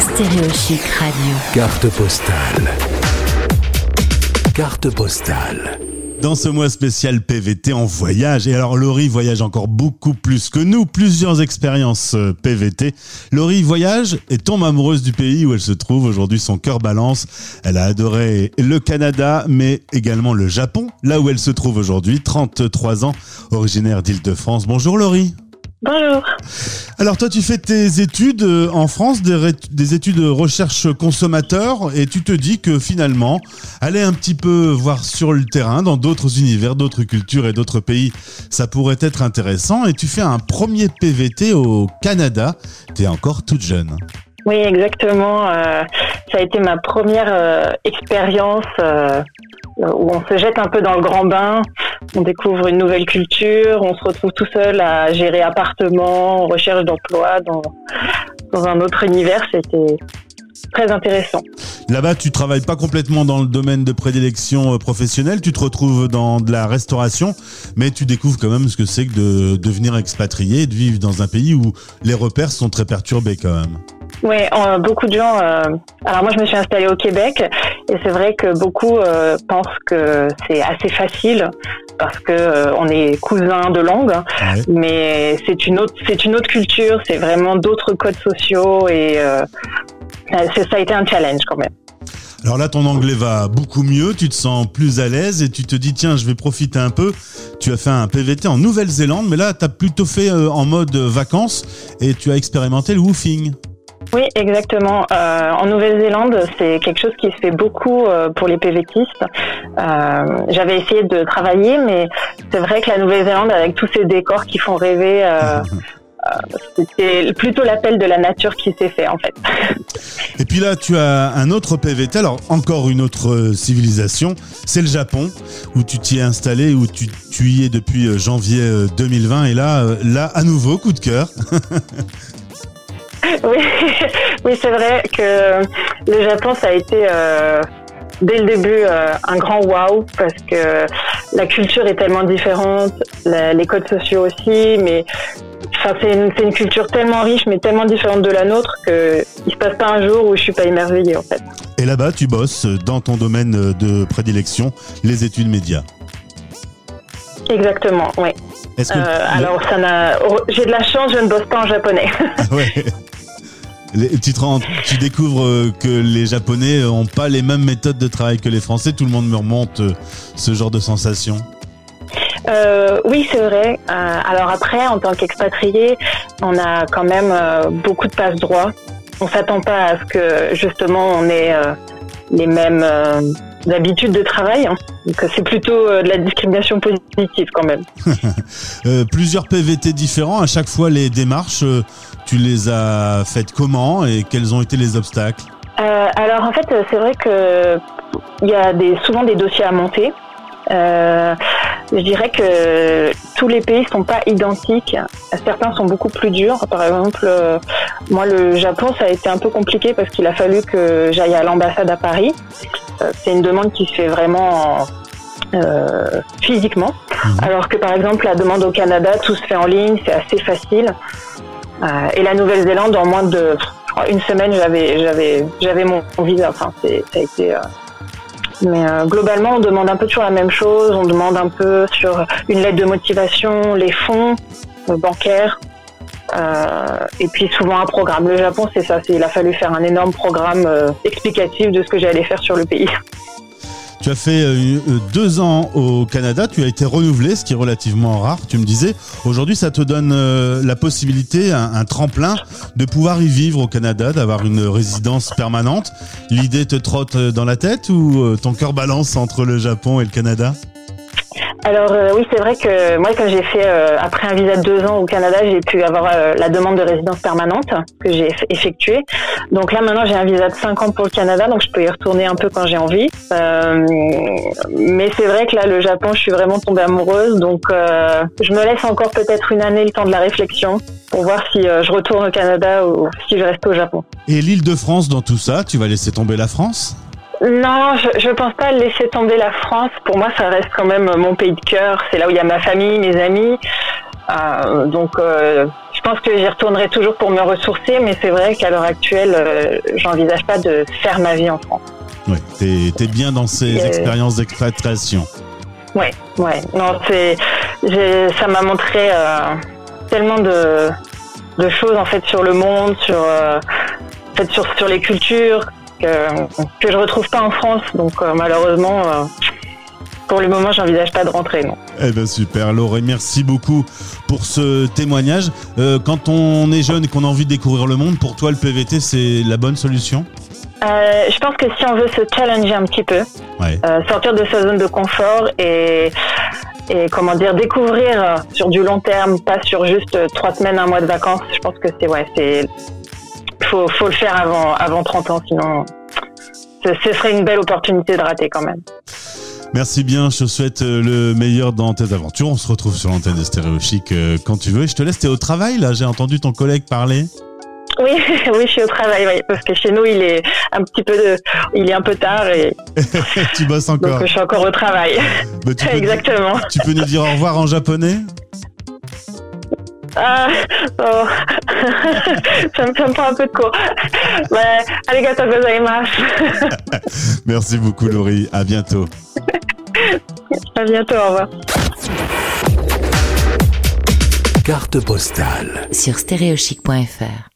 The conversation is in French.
Stéréochic Radio. Carte postale. Carte postale. Dans ce mois spécial PVT en voyage, et alors Laurie voyage encore beaucoup plus que nous, plusieurs expériences euh, PVT. Laurie voyage et tombe amoureuse du pays où elle se trouve. Aujourd'hui, son cœur balance. Elle a adoré le Canada, mais également le Japon, là où elle se trouve aujourd'hui, 33 ans, originaire d'Île-de-France. Bonjour Laurie. Bonjour. Alors toi, tu fais tes études euh, en France, des, des études de recherche consommateur, et tu te dis que finalement, aller un petit peu voir sur le terrain, dans d'autres univers, d'autres cultures et d'autres pays, ça pourrait être intéressant. Et tu fais un premier PVT au Canada. Tu es encore toute jeune. Oui, exactement. euh, ça a été ma première euh, expérience où on se jette un peu dans le grand bain, on découvre une nouvelle culture, on se retrouve tout seul à gérer appartement, recherche d'emploi dans, dans un autre univers. C'était très intéressant. Là-bas, tu travailles pas complètement dans le domaine de prédilection euh, professionnelle, tu te retrouves dans de la restauration, mais tu découvres quand même ce que c'est que de devenir expatrié, de vivre dans un pays où les repères sont très perturbés quand même. Oui, beaucoup de gens. euh, alors moi, je me suis installée au Québec et c'est vrai que beaucoup euh, pensent que c'est assez facile parce que euh, on est cousins de langue, Ouais. mais c'est une autre, c'est une autre culture, c'est vraiment d'autres codes sociaux et ça a été un challenge quand même. Alors là, ton anglais va beaucoup mieux, tu te sens plus à l'aise et tu te dis, tiens, je vais profiter un peu. Tu as fait un PVT en Nouvelle-Zélande, mais là, tu as plutôt fait en mode vacances et tu as expérimenté le woofing. Oui, exactement. Euh, en Nouvelle-Zélande, c'est quelque chose qui se fait beaucoup euh, pour les PVTistes. Euh, J'avais essayé de travailler, mais c'est vrai que la Nouvelle-Zélande, avec tous ces décors qui font rêver, c'était plutôt l'appel de la nature qui s'est fait en fait. Et puis là, tu as un autre PVT, alors encore une autre civilisation, c'est le Japon, où tu t'y es installé, où tu, tu y es depuis janvier euh, 2020. Et là, là, à nouveau, coup de cœur. oui, oui c'est vrai que le Japon, ça a été euh, dès le début euh, un grand wow parce que la culture est tellement différente, la- les codes sociaux aussi, mais enfin, c'est une, culture tellement riche mais tellement différente de la nôtre que il se passe pas un jour où je suis pas émerveillée en fait. Et là-bas, tu bosses dans ton domaine de prédilection, les études médias. Exactement, oui. Euh, alors ça n'a, oh, j'ai de la chance, je ne bosse pas en japonais. Ouais. Les- Tu, te rends- tu découvres euh, que les Japonais n'ont pas les mêmes méthodes de travail que les Français. Tout le monde me remonte euh, ce genre de sensation. Euh, oui, c'est vrai. Euh, alors après, en tant qu'expatrié, on a quand même euh, beaucoup de passe-droit. On s'attend pas à ce que justement on ait euh, les mêmes euh, habitudes de travail. hein. Donc c'est plutôt euh, de la discrimination positive quand même. Euh, plusieurs PVT différents. À chaque fois, les démarches, euh, tu les as faites comment et quels ont été les obstacles Euh, alors en fait, c'est vrai que il y a des, souvent des dossiers à monter. Euh, je dirais que tous les pays sont pas identiques. Certains sont beaucoup plus durs. Par exemple, euh, moi, le Japon, ça a été un peu compliqué parce qu'il a fallu que j'aille à l'ambassade à Paris. Euh, c'est une demande qui se fait vraiment physiquement. Mhm. Alors que par exemple, la demande au Canada, tout se fait en ligne, c'est assez facile. Euh, et la Nouvelle-Zélande, en moins de crois, une semaine, j'avais j'avais j'avais mon, mon visa. Enfin, c'est ça a été. euh, Mais euh, globalement, on demande un peu toujours la même chose. On demande un peu sur une lettre de motivation, les fonds euh, bancaires, euh, et puis souvent un programme. Le Japon, c'est ça. c'est- Il a fallu faire un énorme programme euh, explicatif de ce que j'allais faire sur le pays. Tu as fait euh, euh, deux ans au Canada, tu as été renouvelé, ce qui est relativement rare, tu me disais. Aujourd'hui, ça te donne euh, la possibilité, un, tremplin, de pouvoir y vivre au Canada, d'avoir une résidence permanente. L'idée te trotte dans la tête ou ton cœur balance entre le Japon et le Canada? Alors euh, oui, c'est vrai que moi, quand j'ai fait euh, après un visa de deux ans au Canada, j'ai pu avoir euh, la demande de résidence permanente que j'ai eff- effectuée. Donc là, maintenant, j'ai un visa de cinq ans pour le Canada, donc je peux y retourner un peu quand j'ai envie. Mais c'est vrai que là, le Japon, je suis vraiment tombée amoureuse, donc je me laisse encore peut-être une année le temps de la réflexion pour voir si je retourne au Canada ou si je reste au Japon. Et l'île de France dans tout ça, tu vas laisser tomber la France? Non, je, je pense pas laisser tomber la France. Pour moi, ça reste quand même mon pays de cœur. C'est là où il y a ma famille, mes amis. Euh, donc, euh, je pense que j'y retournerai toujours pour me ressourcer, mais c'est vrai qu'à l'heure actuelle, euh, j'envisage pas de faire ma vie en France. Oui, t'es es bien dans ces expériences d'expatriation. Ouais, ouais. Non, c'est, ça m'a montré euh, tellement de, de choses en fait sur le monde, sur, en fait, sur, sur les cultures que, que je retrouve pas en France. Donc euh, malheureusement, euh, pour le moment, j'envisage pas de rentrer. Non. Eh ben super, Laurie, merci beaucoup pour ce témoignage. Euh, quand on est jeune et qu'on a envie de découvrir le monde, pour toi, le PVT, c'est la bonne solution? Euh, je pense que si on veut se challenger un petit peu, Ouais. euh, sortir de sa zone de confort et, et comment dire découvrir sur du long terme, pas sur juste trois semaines, un mois de vacances. Je pense que c'est ouais, c'est faut faut le faire avant avant 30 ans, sinon ce, ce serait une belle opportunité de rater quand même. Merci bien, je te souhaite euh, le meilleur dans tes aventures. On se retrouve sur l'antenne de Stéréo Chic euh, quand tu veux. Et je te laisse, t'es au travail là, j'ai entendu ton collègue parler. Oui, oui, je suis au travail, oui, parce que chez nous il est un petit peu de, il est un peu tard et tu bosses donc encore. je suis encore au travail. Bah, tu, peux, Exactement. tu peux nous dire au revoir en japonais? Ah, oh. ça, me, ça me prend un peu de cours. Ouais, arigatou gozaimasu. Merci beaucoup Laurie, à bientôt. À bientôt, au revoir. Carte postale. sur stéréochic.fr.